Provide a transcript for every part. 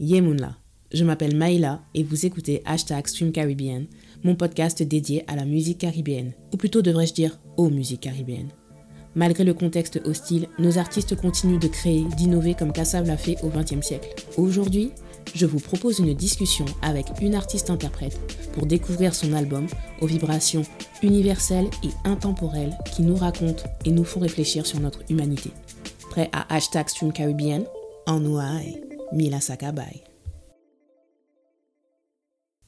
Yemunla. Je m'appelle Maïla et vous écoutez Hashtag Stream Caribbean, mon podcast dédié à la musique caribéenne, ou plutôt devrais-je dire aux musiques caribéennes. Malgré le contexte hostile, nos artistes continuent de créer, d'innover comme Kassav l'a fait au XXe siècle. Aujourd'hui, je vous propose une discussion avec une artiste-interprète pour découvrir son album aux vibrations universelles et intemporelles qui nous racontent et nous font réfléchir sur notre humanité. Prêt à hashtag Stream Caribbean? En Mila Sakabai.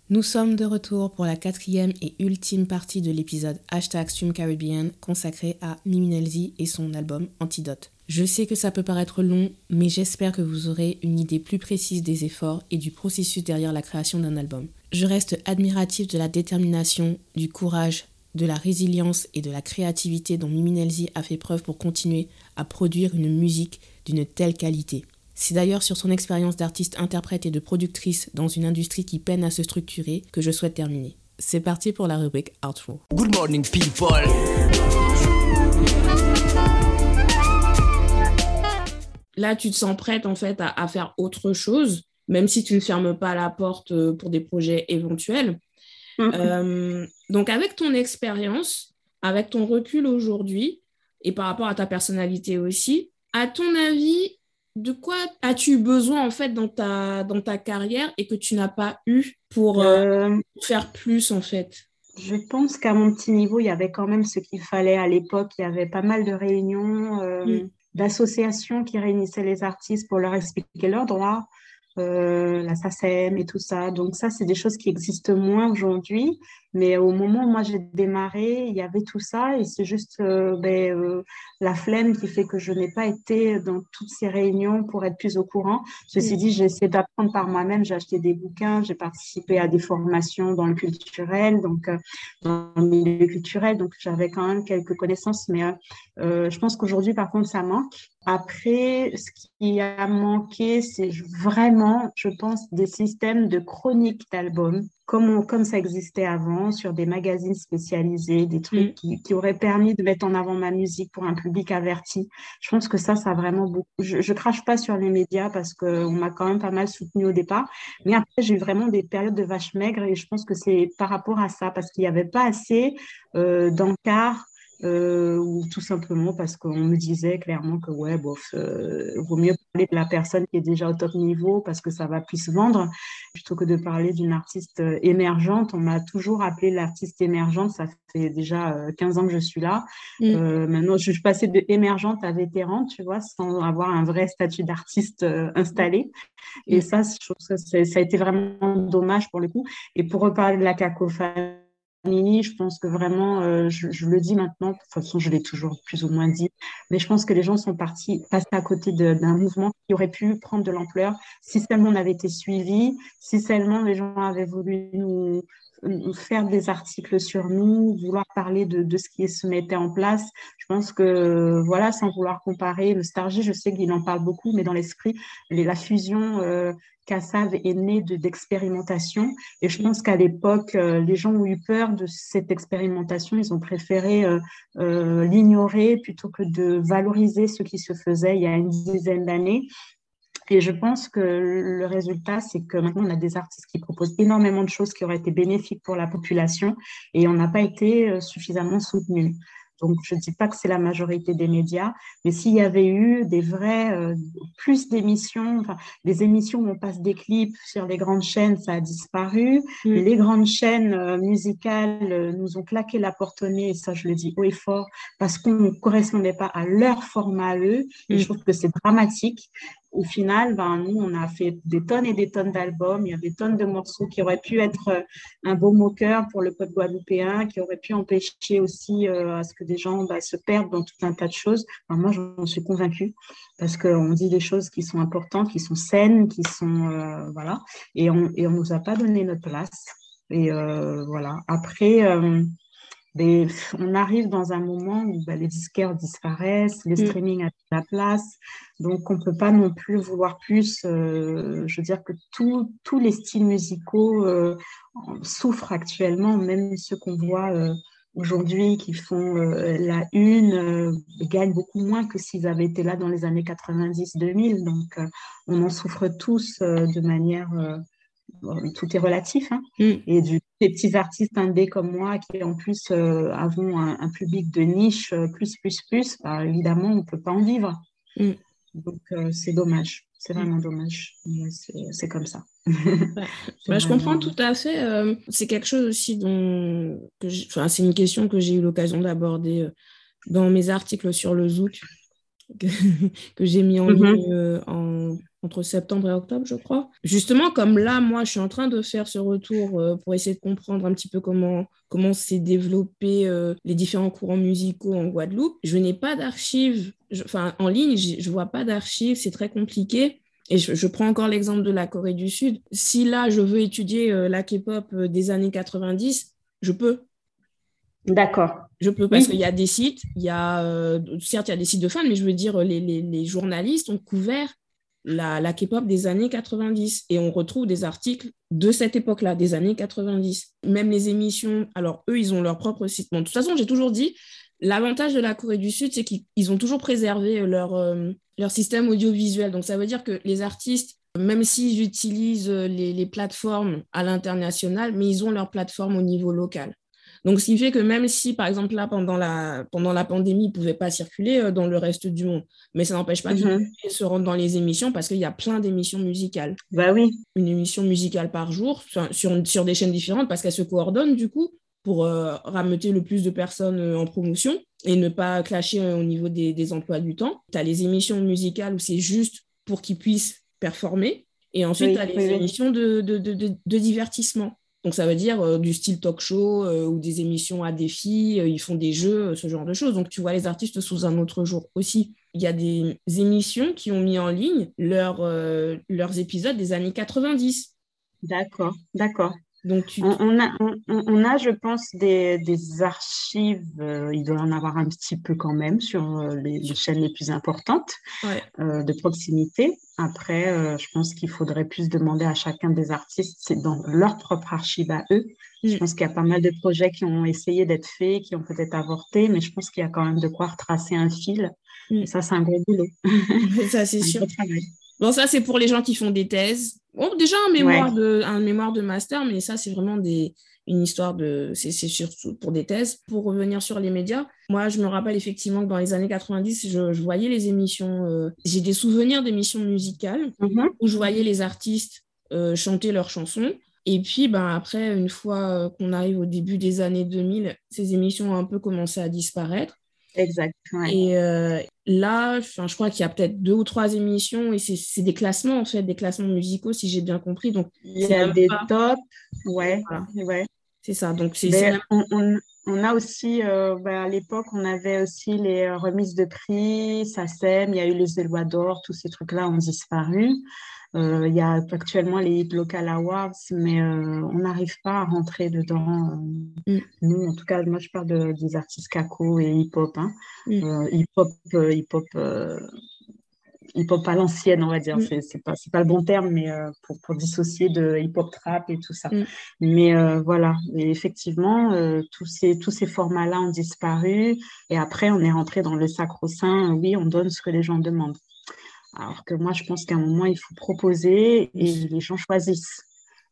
Nous sommes de retour pour la quatrième et ultime partie de l'épisode Hashtag Stream Caribbean consacré à Mimi et son album Antidote. Je sais que ça peut paraître long, mais j'espère que vous aurez une idée plus précise des efforts et du processus derrière la création d'un album. Je reste admiratif de la détermination, du courage, de la résilience et de la créativité dont Mimi a fait preuve pour continuer à produire une musique d'une telle qualité. C'est d'ailleurs sur son expérience d'artiste interprète et de productrice dans une industrie qui peine à se structurer que je souhaite terminer. C'est parti pour la rubrique Outro. Good morning people. Là, tu te sens prête en fait à, faire autre chose, même si tu ne fermes pas la porte euh, pour des projets éventuels. Mm-hmm. Euh, donc, avec ton expérience, avec ton recul aujourd'hui et par rapport à ta personnalité aussi, à ton avis, de quoi as-tu besoin en fait dans ta, dans ta carrière et que tu n'as pas eu pour euh, euh, faire plus en fait? Je pense qu'à mon petit niveau, il y avait quand même ce qu'il fallait à l'époque. Il y avait pas mal de réunions, euh, mm. d'associations qui réunissaient les artistes pour leur expliquer leurs droits. la SACEM et tout ça. Donc ça, c'est des choses qui existent moins aujourd'hui. Mais au moment où moi j'ai démarré, il y avait tout ça et c'est juste euh, ben, euh, la flemme qui fait que je n'ai pas été dans toutes ces réunions pour être plus au courant. Ceci mm. dit, j'ai essayé d'apprendre par moi-même. J'ai acheté des bouquins, j'ai participé à des formations dans le culturel, donc euh, dans le milieu culturel. Donc j'avais quand même quelques connaissances, mais je pense qu'aujourd'hui, par contre, ça manque. Après, ce qui a manqué, c'est vraiment, je pense, des systèmes de chroniques d'albums comme, comme ça existait avant, sur des magazines spécialisés, des trucs mm. qui, auraient permis de mettre en avant ma musique pour un public averti. Je pense que ça, ça a vraiment beaucoup. Je, ne crache pas sur les médias parce qu'on m'a quand même pas mal soutenu au départ. Mais après, j'ai eu vraiment des périodes de vache maigre et je pense que c'est par rapport à ça, parce qu'il n'y avait pas assez euh, d'encarts euh, ou tout simplement parce qu'on me disait clairement que ouais, bof, euh, vaut mieux parler de la personne qui est déjà au top niveau parce que ça va plus se vendre plutôt que de parler d'une artiste euh, émergente. On m'a toujours appelé l'artiste émergente, ça fait déjà 15 ans que je suis là. Mm. maintenant, je suis passée de émergente à vétérante, tu vois, sans avoir un vrai statut d'artiste installé. Et mm. ça, je trouve que ça a été vraiment dommage pour le coup. Et pour reparler de la cacophonie, je pense que vraiment, euh, je, le dis maintenant, de toute façon, je l'ai toujours plus ou moins dit, mais je pense que les gens sont partis, passés à côté d'un mouvement qui aurait pu prendre de l'ampleur si seulement on avait été suivi, si seulement les gens avaient voulu nous, faire des articles sur nous, vouloir parler de, ce qui se mettait en place. Je pense que, voilà, sans vouloir comparer, le Stargy, je sais qu'il en parle beaucoup, mais dans l'esprit, la fusion euh, est né d'expérimentation. et je pense qu'à l'époque, euh, les gens ont eu peur de cette expérimentation. Ils ont préféré euh, euh, l'ignorer plutôt que de valoriser ce qui se faisait il y a une dizaine d'années. Et je pense que le résultat, c'est que maintenant, on a des artistes qui proposent énormément de choses qui auraient été bénéfiques pour la population et on n'a pas été suffisamment soutenus. Donc, je ne dis pas que c'est la majorité des médias, mais s'il y avait eu des vrais, euh, plus d'émissions, enfin, des émissions où on passe des clips sur les grandes chaînes, ça a disparu. Mm. Les grandes chaînes euh, musicales euh, nous ont claqué la porte au nez, et ça, je le dis haut et fort, parce qu'on ne correspondait pas à leur format à eux. Et je mm. trouve que c'est dramatique au final, ben, nous, on a fait des tonnes et des tonnes d'albums. Il y a des tonnes de morceaux qui auraient pu être euh, un beau moqueur pour le peuple guadeloupéen, qui auraient pu empêcher aussi euh, à ce que des gens bah, se perdent dans tout un tas de choses. moi, j'en suis convaincue parce qu'on dit des choses qui sont importantes, qui sont saines, qui sont. Euh, voilà. Et on ne nous a pas donné notre place. Et voilà. Après on arrive dans un moment où bah, les disquaires disparaissent, les mm. streaming a la place, donc on ne peut pas non plus vouloir plus. Euh, je veux dire que tous les styles musicaux euh, souffrent actuellement, même ceux qu'on voit euh, aujourd'hui qui font la une gagnent beaucoup moins que s'ils avaient été là dans les années 90-2000. Donc, on en souffre tous de manière tout est relatif. Hein. Mm. Et du des petits artistes indés comme moi qui en plus euh, avons un, public de niche euh, plus, plus, plus, bah, évidemment, on ne peut pas en vivre. Mm. Donc euh, c'est dommage, c'est mm. vraiment dommage. C'est comme ça. Bah, je comprends tout à fait. c'est quelque chose aussi dont c'est une question que j'ai eu l'occasion d'aborder dans mes articles sur le Zouk que, que j'ai mis en mm-hmm. ligne en entre septembre et octobre, je crois. Justement, comme là, moi, je suis en train de faire ce retour euh, pour essayer de comprendre un petit peu comment comment s'est développé euh, les différents courants musicaux en Guadeloupe. Je n'ai pas d'archives, enfin en ligne, je vois pas d'archives, c'est très compliqué. Et je, prends encore l'exemple de la Corée du Sud. Si là, je veux étudier euh, la K-pop des années 90, je peux. D'accord. Je peux parce qu'il y a des sites, il y a, certes, il y a des sites de fans, mais je veux dire, les, les, les journalistes ont couvert la, K-pop des années 90 et on retrouve des articles de cette époque-là, des années 90. Même les émissions, alors eux, ils ont leur propre site. de toute façon, j'ai toujours dit, l'avantage de la Corée du Sud, c'est qu'ils ont toujours préservé leur, euh, leur système audiovisuel. Donc ça veut dire que les artistes, même s'ils utilisent les, les plateformes à l'international, mais ils ont leur plateforme au niveau local. Donc, ce qui fait que même si, par exemple, là, pendant la, pendant la pandémie, ils ne pouvaient pas circuler euh, dans le reste du monde, mais ça n'empêche pas qu'ils mhm. se rendre dans les émissions parce qu'il y a plein d'émissions musicales. Bah oui. Une émission musicale par jour sur, sur des chaînes différentes parce qu'elles se coordonnent, du coup, pour euh, rameuter le plus de personnes euh, en promotion et ne pas clasher au niveau des, emplois du temps. Tu as les émissions musicales où c'est juste pour qu'ils puissent performer. Et ensuite, tu as les émissions de, de, de divertissement. Donc ça veut dire euh, du style talk show euh, ou des émissions à défi, euh, ils font des jeux, ce genre de choses. Donc tu vois les artistes sous un autre jour aussi. Il y a des émissions qui ont mis en ligne leurs épisodes des années 90. D'accord, d'accord. Donc, on, a, on, a, je pense, des, archives, euh, il doit y en avoir un petit peu quand même sur euh, les, chaînes les plus importantes euh, de proximité. Après, je pense qu'il faudrait plus demander à chacun des artistes, c'est dans leur propre archive à eux. Je mm. pense qu'il y a pas mal de projets qui ont essayé d'être faits, qui ont peut-être avorté, mais je pense qu'il y a quand même de quoi retracer un fil. Mm. Et ça, c'est un gros boulot. ça, c'est sûr. Bon, ça, c'est pour les gens qui font des thèses. Bon, déjà un mémoire, de, un mémoire de master, mais ça, c'est vraiment des, une histoire de. C'est surtout pour des thèses. Pour revenir sur les médias, moi, je me rappelle effectivement que dans les années 90, je, voyais les émissions. Euh, j'ai des souvenirs d'émissions musicales mm-hmm. où je voyais les artistes euh, chanter leurs chansons. Et puis, ben, après, une fois euh, qu'on arrive au début des années 2000, ces émissions ont un peu commencé à disparaître. Exact. Et euh, là, je crois qu'il y a peut-être deux ou trois émissions et c'est des classements, en fait, des classements musicaux, si j'ai bien compris. Donc, il y a des tops. Ouais, ouais. C'est ça. Donc, c'est on, on, a aussi, euh, bah, à l'époque, on avait aussi les remises de prix, SACEM, il y a eu les Éloi d'or, tous ces trucs-là ont disparu. Euh, il y a actuellement les Local Awards, mais euh, on n'arrive pas à rentrer dedans. Euh, mm. Nous, en tout cas, moi, je parle de, des artistes caco et hip-hop. Hein. Mm. hip-hop, hip-hop, hip-hop à l'ancienne, on va dire. Mm. C'est pas, pas le bon terme, mais pour, pour, dissocier de hip-hop trap et tout ça. Mais voilà, et effectivement, tous ces, tous ces formats-là ont disparu. Et après, on est rentré dans le sacro-saint. Oui, on donne ce que les gens demandent. Alors que moi, je pense qu'à un moment, il faut proposer et les gens choisissent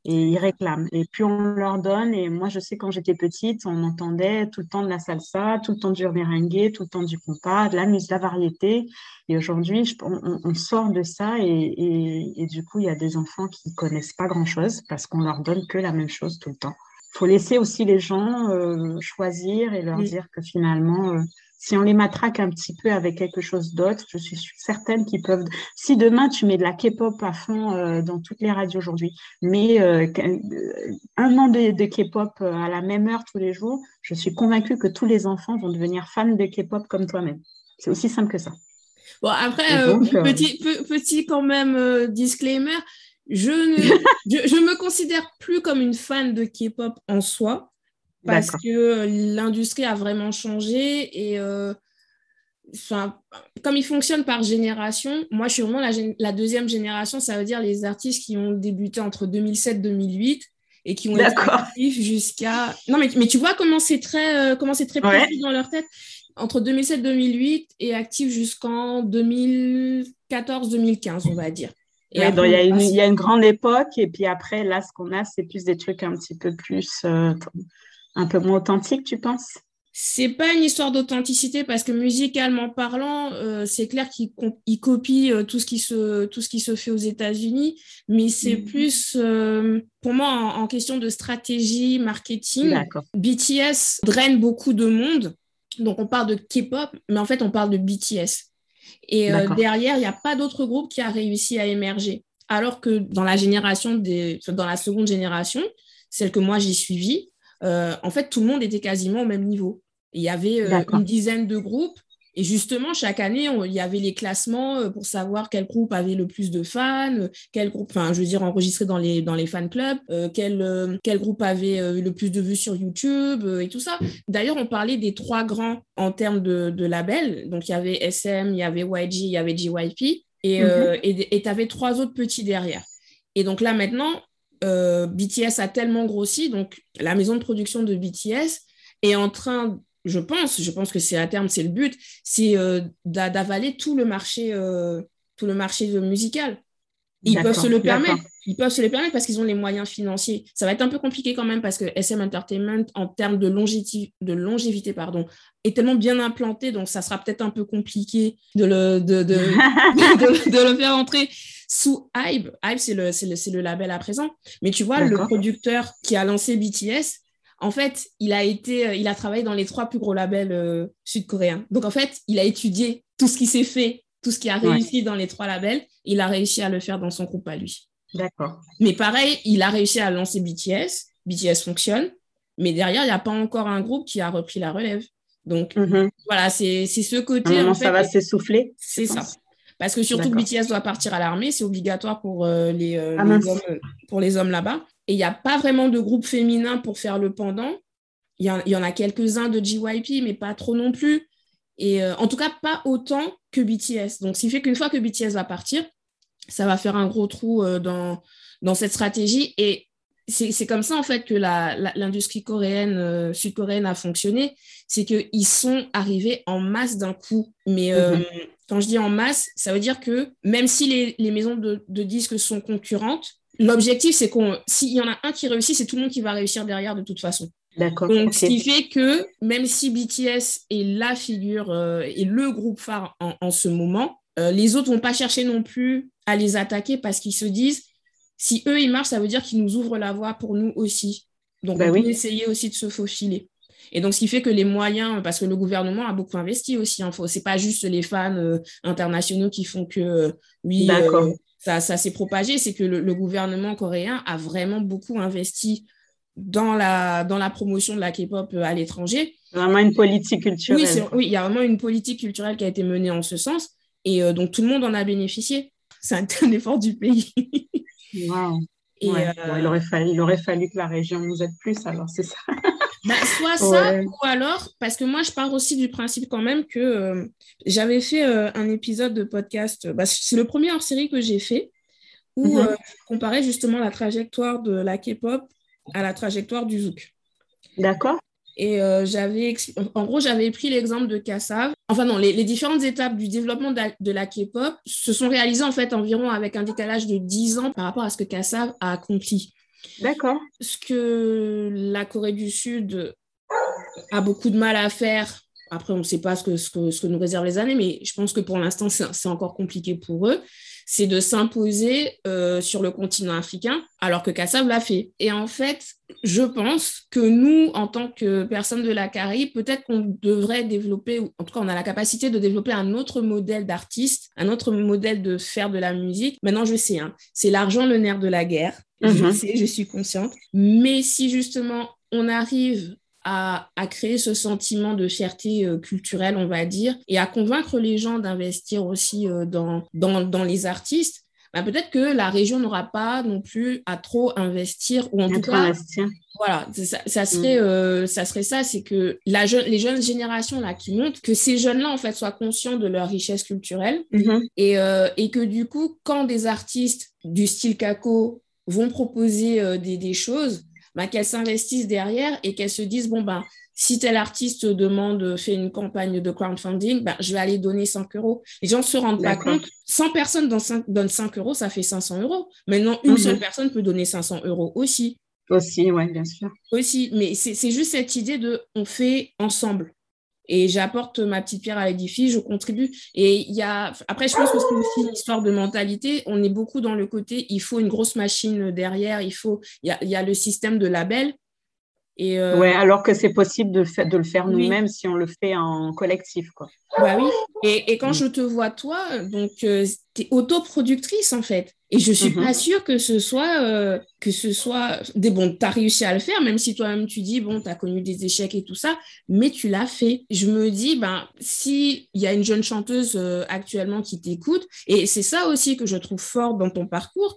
et ils réclament. Et puis on leur donne. Et moi, je sais quand j'étais petite, on entendait tout le temps de la salsa, tout le temps du merengue, tout le temps du compas, de la musique, de la variété. Et aujourd'hui, on, sort de ça et, et, du coup, il y a des enfants qui connaissent pas grand-chose parce qu'on leur donne que la même chose tout le temps. Il faut laisser aussi les gens euh, choisir et leur dire que finalement, euh, si on les matraque un petit peu avec quelque chose d'autre, je suis certaine qu'ils peuvent. Si demain tu mets de la K-pop à fond euh, dans toutes les radios aujourd'hui, mais euh, un an de, K-pop euh, à la même heure tous les jours, je suis convaincue que tous les enfants vont devenir fans de K-pop comme toi-même. C'est aussi simple que ça. Bon, après, petit, petit quand même disclaimer, je ne je, je me considère plus comme une fan de K-pop en soi parce que l'industrie a vraiment changé et euh, comme il fonctionne par génération, moi je suis vraiment la, deuxième génération, ça veut dire les artistes qui ont débuté entre 2007 2008 et qui ont été actifs jusqu'à. Non, mais, mais tu vois comment c'est très, euh, comment c'est très précis dans leur tête. Entre 2007 2008 et actifs jusqu'en 2014-2015, on va dire. Et il, y a une, il y a une grande époque, et puis après, là, ce qu'on a, c'est plus des trucs un petit peu plus, euh, un peu moins authentiques, tu penses? C'est pas une histoire d'authenticité parce que musicalement parlant, euh, c'est clair qu'il copie euh, tout ce qui se tout ce qui se fait aux États-Unis, mais c'est mm. plus euh, pour moi en, question de stratégie marketing. BTS draine beaucoup de monde, donc on parle de K-pop, mais en fait on parle de BTS. Et derrière, il n'y a pas d'autre groupe qui a réussi à émerger. Alors que dans la génération des, dans la seconde génération, celle que moi j'ai suivie, en fait, tout le monde était quasiment au même niveau. Il y avait euh, une dizaine de groupes. Et justement, chaque année, il y avait les classements euh, pour savoir quel groupe avait le plus de fans, quel groupe, enfin, je veux dire, enregistré dans les, dans les fan clubs, euh, quel, quel groupe avait le plus de vues sur YouTube et tout ça. D'ailleurs, on parlait des trois grands en termes de, de labels. Donc, il y avait SM, il y avait YG, il y avait JYP. Et mm-hmm. tu avais trois autres petits derrière. Et donc là, maintenant, BTS a tellement grossi, donc la maison de production de BTS est en train je pense, je pense que c'est à terme, c'est le but, c'est euh, d'avaler tout le marché, euh, tout le marché musical. Ils peuvent se le permettre. Ils peuvent se le permettre parce qu'ils ont les moyens financiers. Ça va être un peu compliqué quand même parce que SM Entertainment, en termes de, longévité, de longévité pardon, est tellement bien implanté, donc ça sera peut-être un peu compliqué de le, de, de, de, le faire entrer sous Hype. Hype, c'est le, le, le, label à présent. Mais tu vois, le producteur qui a lancé BTS, en fait, il a été, euh, il a travaillé dans les trois plus gros labels euh, sud-coréens. Donc en fait, il a étudié tout ce qui s'est fait, tout ce qui a réussi dans les trois labels. Il a réussi à le faire dans son groupe à lui. D'accord. Mais pareil, il a réussi à lancer BTS. BTS fonctionne, mais derrière, il n'y a pas encore un groupe qui a repris la relève. Donc mm-hmm. voilà, c'est ce côté. en fait, ça va s'essouffler. C'est ça. Parce que surtout BTS doit partir à l'armée, c'est obligatoire pour, euh, les, ah, les hommes, pour les hommes là-bas. Et il n'y a pas vraiment de groupe féminin pour faire le pendant. Il y, y, en a quelques-uns de JYP, mais pas trop non plus. Et euh, en tout cas, pas autant que BTS. Donc, ce qui fait qu'une fois que BTS va partir, ça va faire un gros trou euh, dans, dans cette stratégie. Et c'est comme ça, en fait, que l'industrie coréenne, euh, sud-coréenne a fonctionné. C'est qu'ils sont arrivés en masse d'un coup. Mais mm-hmm. quand je dis en masse, ça veut dire que même si les, les maisons de, de disques sont concurrentes, L'objectif, c'est qu'on, s'il y en a un qui réussit, c'est tout le monde qui va réussir derrière de toute façon. D'accord. Donc, ce qui fait que même si BTS est la figure euh, et le groupe phare en, ce moment, euh, les autres vont pas chercher non plus à les attaquer parce qu'ils se disent, si eux ils marchent, ça veut dire qu'ils nous ouvrent la voie pour nous aussi. Donc, bah on peut essayer aussi de se faufiler. Et donc, ce qui fait que les moyens, parce que le gouvernement a beaucoup investi aussi, hein, c'est pas juste les fans euh, internationaux qui font que, oui, ça, s'est propagé, c'est que le, gouvernement coréen a vraiment beaucoup investi dans la, dans la promotion de la K-pop euh, à l'étranger. Vraiment une politique culturelle. Oui, il y a vraiment une politique culturelle qui a été menée en ce sens. Et euh, donc, tout le monde en a bénéficié. C'est un, effort du pays. wow. Et euh, il, aurait fallu, il aurait fallu que la région nous aide plus, alors c'est ça. Bah, soit ça, ou alors, parce que moi, je pars aussi du principe quand même que euh, j'avais fait euh, un épisode de podcast, bah, c'est le premier hors série que j'ai fait, où mhm. euh, je comparais justement la trajectoire de la K-pop à la trajectoire du Zouk. D'accord. Et j'avais, en gros, j'avais pris l'exemple de Kassav. Enfin non, les, différentes étapes du développement de la, K-pop se sont réalisées en fait environ avec un décalage de 10 ans par rapport à ce que Kassav a accompli. D'accord. Ce que la Corée du Sud a beaucoup de mal à faire, après on ne sait pas ce que, nous réservent les années, mais je pense que pour l'instant c'est encore compliqué pour eux, c'est de s'imposer euh, sur le continent africain, alors que Kassav l'a fait. Et en fait, je pense que nous, en tant que personnes de la Caraïbe, peut-être qu'on devrait développer, en tout cas on a la capacité de développer un autre modèle d'artiste, un autre modèle de faire de la musique. Maintenant, je sais, hein, c'est l'argent le nerf de la guerre. Je mhm. sais, je suis consciente. Mais si justement on arrive à, créer ce sentiment de fierté euh, culturelle, on va dire, et à convaincre les gens d'investir aussi euh, dans, dans, les artistes, bah, peut-être que la région n'aura pas non plus à trop investir, ou en tout cas, voilà, ça, serait, mm. euh, ça serait ça, c'est que la les jeunes générations là qui montent, que ces jeunes-là en fait soient conscients de leur richesse culturelle mm-hmm. et, et que du coup, quand des artistes du style Kako vont proposer des, des choses, bah, qu'elles s'investissent derrière et qu'elles se disent, bon, ben, si tel artiste demande, fait une campagne de crowdfunding, ben, je vais aller donner 5 euros. Les gens ne se rendent pas compte. 100 personnes donnent 5 euros, ça fait 500 euros. Maintenant, une seule mhm. personne peut donner 500 euros aussi. Aussi, oui, bien sûr. Aussi, mais c'est juste cette idée de on fait ensemble. Et j'apporte ma petite pierre à l'édifice, je contribue. Et il y a. Après, je pense que c'est aussi une histoire de mentalité. On est beaucoup dans le côté il faut une grosse machine derrière, il faut. Il y a, il y a le système de label et euh, Ouais, alors que c'est possible de, de, le faire nous-mêmes si on le fait en collectif. Quoi. Bah oui. Et, et quand mm. je te vois, toi, donc, euh, tu es autoproductrice, en fait. Et je suis mm-hmm. pas sûre que ce soit. Euh, que ce soit des bon, tu as réussi à le faire, même si toi-même tu dis, bon, tu as connu des échecs et tout ça, mais tu l'as fait. Je me dis, ben, s'il y a une jeune chanteuse actuellement qui t'écoute, et c'est ça aussi que je trouve fort dans ton parcours,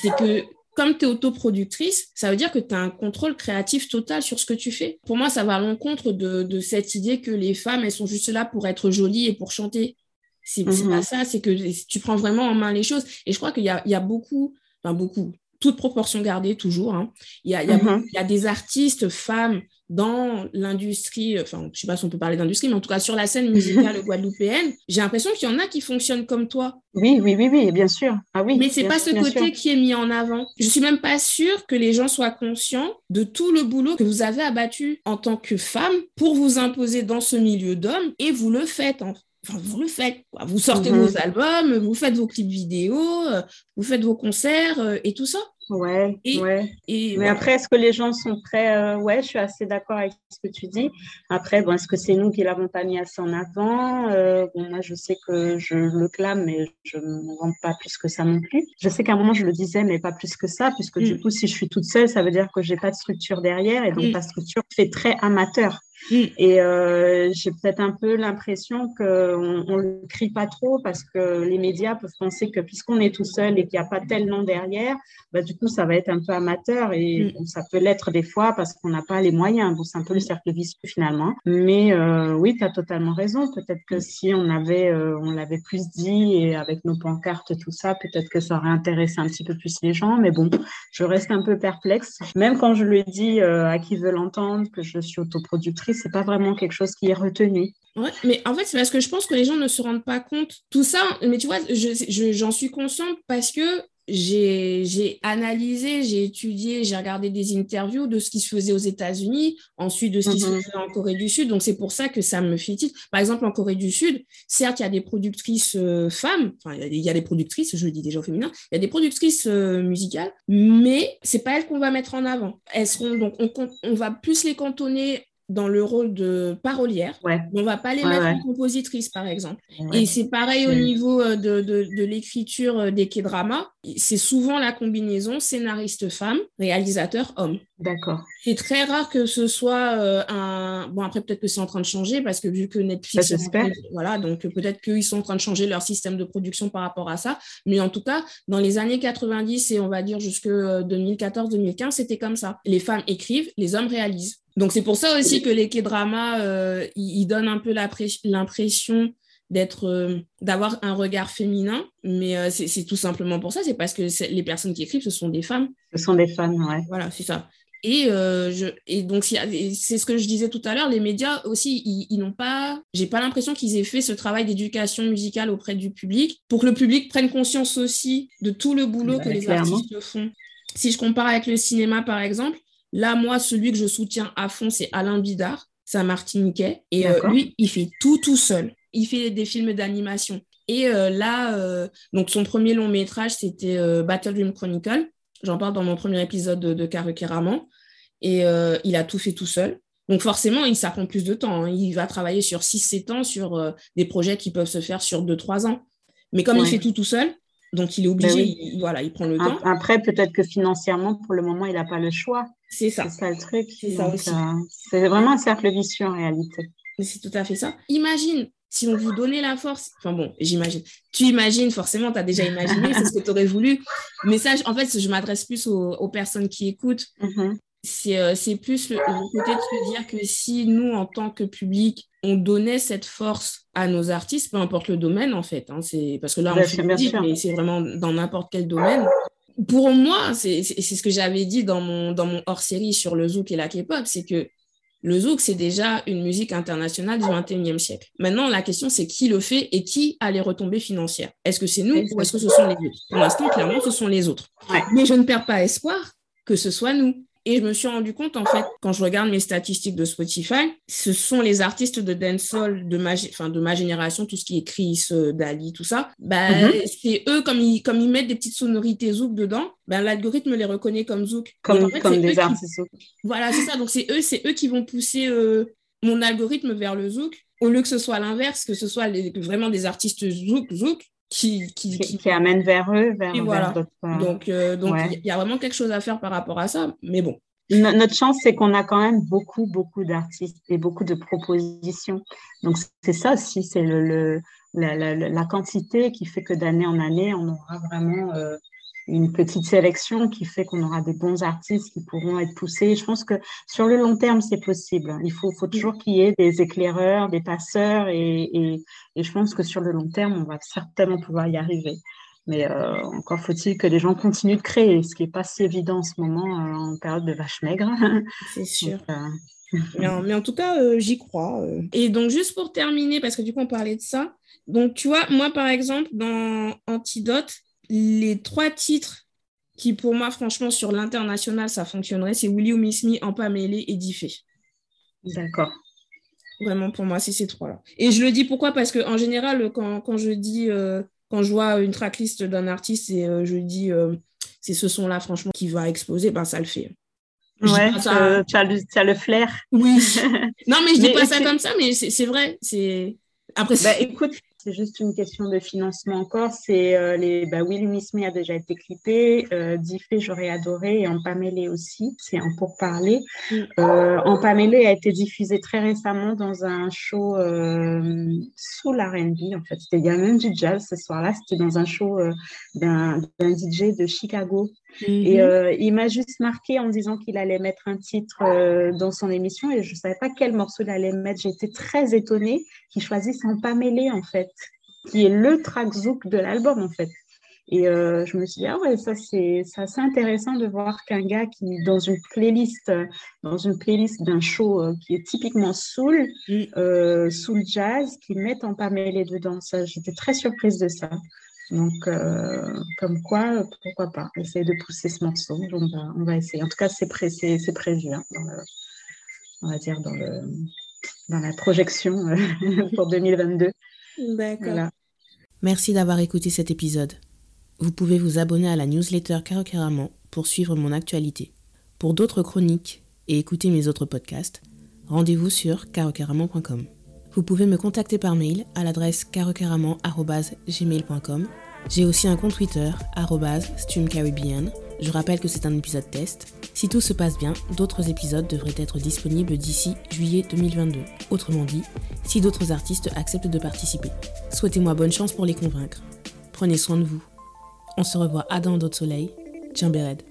c'est que comme tu es autoproductrice, ça veut dire que tu as un contrôle créatif total sur ce que tu fais. Pour moi, ça va à l'encontre de, cette idée que les femmes, elles sont juste là pour être jolies et pour chanter. C'est pas mhm. ça, c'est que tu prends vraiment en main les choses. Et je crois qu'il y a, y a beaucoup, enfin beaucoup, toute proportion gardée toujours. Hein. Il, y a, mhm. il, y a, des artistes femmes dans l'industrie, enfin, je sais pas si on peut parler d'industrie, mais en tout cas sur la scène musicale guadeloupéenne, j'ai l'impression qu'il y en a qui fonctionnent comme toi. Oui, oui, oui, oui, bien sûr. Ah oui. Mais c'est pas ce côté qui est mis en avant. Je suis même pas sûre que les gens soient conscients de tout le boulot que vous avez abattu en tant que femme pour vous imposer dans ce milieu d'hommes et vous le faites. Enfin, vous le faites. Vous sortez mhm. vos albums, vous faites vos clips vidéo, euh, vous faites vos concerts euh, et tout ça. Ouais, ouais. Mais après, est-ce que les gens sont prêts euh, Ouais, je suis assez d'accord avec ce que tu dis. Après, bon, est-ce que c'est nous qui l'avons pas mis assez en avant euh, bon, Moi, je sais que je le clame, mais je ne vends pas plus que ça non plus. Je sais qu'à un moment, je le disais, mais pas plus que ça, puisque du mm. coup, si je suis toute seule, ça veut dire que j'ai pas de structure derrière, et donc ta mm. structure fait très amateur. Mm. Et euh, j'ai peut-être un peu l'impression qu'on ne le crie pas trop parce que les médias peuvent penser que puisqu'on est tout seul et qu'il n'y a pas tel nom derrière, bah, du coup, ça va être un peu amateur et mm. ça peut l'être des fois parce qu'on n'a pas les moyens. Bon, c'est un peu le cercle vicieux finalement. Mais euh, oui, tu as totalement raison. Peut-être que si on avait, euh, on l'avait plus dit et avec nos pancartes, tout ça, peut-être que ça aurait intéressé un petit peu plus les gens. Mais bon, je reste un peu perplexe. Même quand je lui dis à qui veut l'entendre que je suis autoproductrice, c'est pas vraiment quelque chose qui est retenu. Ouais, mais en fait, c'est parce que je pense que les gens ne se rendent pas compte. Tout ça, mais tu vois, j'en suis consciente parce que j'ai analysé, j'ai étudié, j'ai regardé des interviews de ce qui se faisait aux États-Unis, ensuite de ce qui se mhm. faisait en Corée du Sud. Donc, c'est pour ça que ça me fait titre. Par exemple, en Corée du Sud, certes, il y a des productrices euh, femmes, enfin, il y, a des productrices, je le dis déjà au féminin, il y a des productrices euh, musicales, mais c'est pas elles qu'on va mettre en avant. Elles seront, donc, on, on va plus les cantonner dans le rôle de parolière. Ouais. On va pas les mettre en compositrice, par exemple. Et c'est pareil au niveau euh, de, de, de l'écriture euh, des K-dramas. C'est souvent la combinaison scénariste femme, réalisateur homme. D'accord. C'est très rare que ce soit euh, un. Bon, après, peut-être que c'est en train de changer parce que vu que Netflix. J'espère. Voilà, donc peut-être qu'ils sont en train de changer leur système de production par rapport à ça. Mais en tout cas, dans les années 90 et on va dire jusque 2014-2015, c'était comme ça. Les femmes écrivent, les hommes réalisent. Donc c'est pour ça aussi que les K-dramas, euh, ils, donnent un peu l'impression d'être, euh, d'avoir un regard féminin, mais euh, c'est tout simplement pour ça, c'est parce que les personnes qui écrivent, ce sont des femmes. Ce sont des femmes, ouais. Voilà, c'est ça. Et, je, et donc, c'est ce que je disais tout à l'heure, les médias aussi, ils, n'ont pas, j'ai pas l'impression qu'ils aient fait ce travail d'éducation musicale auprès du public pour que le public prenne conscience aussi de tout le boulot bah, que les artistes font. Si je compare avec le cinéma, par exemple, Là, moi, celui que je soutiens à fond, c'est Alain Bidard, c'est un Martiniquais. Et euh, lui, il fait tout tout seul. Il fait des films d'animation. Et euh, là, euh, donc son premier long métrage, c'était Battle Dream Chronicle. J'en parle dans mon premier épisode de, de Raman. Et il a tout fait tout seul. Donc forcément, il, ça prend plus de temps. Hein. Il va travailler sur 6-7 ans sur des projets qui peuvent se faire sur 2-3 ans. Mais comme il fait tout tout seul, donc, il est obligé, ben il, voilà, il prend le temps. Après, peut-être que financièrement, pour le moment, il n'a pas le choix. C'est ça. C'est ça le truc. C'est euh, vraiment un cercle vicieux en réalité. C'est tout à fait ça. Imagine si on vous donnait la force. Enfin bon, j'imagine. Tu imagines, forcément, tu as déjà imaginé, c'est ce que tu aurais voulu. Mais ça, en fait, je m'adresse plus aux, personnes qui écoutent. Mm-hmm. Euh, c'est plus le, côté de se dire que si nous, en tant que public, on donnait cette force à nos artistes, peu importe le domaine en fait, hein, c'est parce que là on fait mais c'est vraiment dans n'importe quel domaine. Pour moi, c'est ce que j'avais dit dans mon, dans mon hors-série sur le zouk et la K-pop, c'est que le zouk, c'est déjà une musique internationale du 21e siècle. Maintenant, la question, c'est qui le fait et qui a les retombées financières? Est-ce que c'est nous ou est-ce que ce sont les autres? Pour l'instant, clairement, ce sont les autres. Mais je ne perds pas espoir que ce soit nous. Et je me suis rendu compte, en fait, quand je regarde mes statistiques de Spotify, ce sont les artistes de dancehall de ma, enfin, de ma génération, tout ce qui est Chris, euh, Dali, tout ça. Bah, mhm. C'est eux, comme ils, comme ils mettent des petites sonorités zouk dedans, ben, l'algorithme les reconnaît comme zouk. Comme, comme des artistes zouk. Voilà, c'est ça. Donc, c'est eux, c'est eux qui vont pousser euh, mon algorithme vers le zouk, au lieu que ce soit l'inverse, que ce soit vraiment des artistes zouk, zouk, qui, qui, qui, amène vers eux, vers, voilà. Euh, donc, euh, donc il y a vraiment quelque chose à faire par rapport à ça. Mais bon. Notre chance, c'est qu'on a quand même beaucoup, beaucoup d'artistes et beaucoup de propositions. Donc, c'est ça aussi, c'est le, la, la, la, quantité qui fait que d'année en année, on aura vraiment euh, une petite sélection qui fait qu'on aura des bons artistes qui pourront être poussés. Je pense que sur le long terme, c'est possible. Il faut, faut toujours qu'il y ait des éclaireurs, des passeurs, et, et, et, je pense que sur le long terme, on va certainement pouvoir y arriver. Mais euh, encore faut-il que les gens continuent de créer, ce qui n'est pas si évident en ce moment euh, en période de vache maigre. C'est sûr. Euh, mais, en, mais, en, tout cas, j'y crois. Et donc, juste pour terminer, parce que du coup, on parlait de ça. Donc, tu vois, moi, par exemple, dans Antidote, les trois titres qui, pour moi, franchement, sur l'international, ça fonctionnerait, c'est Willy Miss Me, Empamélé et Diffé. D'accord. Vraiment, pour moi, c'est ces trois-là. Et je le dis pourquoi? Parce qu'en général, quand, quand, je dis, euh, quand je vois une tracklist d'un artiste et euh, je dis euh, c'est ce son-là, franchement, qui va exploser, ben, ça le fait. ouais, ça... le, flair. Oui. non, mais je dis pas ça comme ça, mais c'est vrai. C'est après. Bah, écoute, c'est juste une question de financement encore. C'est euh, les bah, Will Miss Me a déjà été clippé, euh, Diffé j'aurais adoré et En Pamélé aussi. C'est en pourparler. Mm. Euh, en Pamélé a été diffusé très récemment dans un show euh, sous l'R&B en fait. C'était il y a même du jazz ce soir-là. C'était dans un show euh, d'un DJ de Chicago. Et mm-hmm. il m'a juste marqué en disant qu'il allait mettre un titre dans son émission et je ne savais pas quel morceau il allait mettre. J'étais très étonnée qu'il choisisse En Pamélé en fait qui est le track zouk de l'album en fait. Et euh, je me suis dit, ah ouais, ça c'est assez intéressant de voir qu'un gars qui, dans une playlist, dans une playlist d'un show euh, qui est typiquement soul, mm. euh, soul jazz, qui met en mêlé dedans. Ça, j'étais très surprise de ça. Donc, comme quoi, pourquoi pas essayer de pousser ce morceau. On va, on va essayer. En tout cas, c'est pré prévu, hein, on va dire, dans, le, dans la projection pour 2022. D'accord. Merci d'avoir écouté cet épisode. Vous pouvez vous abonner à la newsletter Caro pour suivre mon actualité. Pour d'autres chroniques et écouter mes autres podcasts, rendez-vous sur carocaramon.com. Vous pouvez me contacter par mail à l'adresse carocaramon.gmail.com. J'ai aussi un compte Twitter, streamcaribbean, je rappelle que c'est un épisode test. Si tout se passe bien, d'autres épisodes devraient être disponibles d'ici juillet 2022. Autrement dit, si d'autres artistes acceptent de participer. Souhaitez-moi bonne chance pour les convaincre. Prenez soin de vous. On se revoit à dans d'autres soleils. Bered.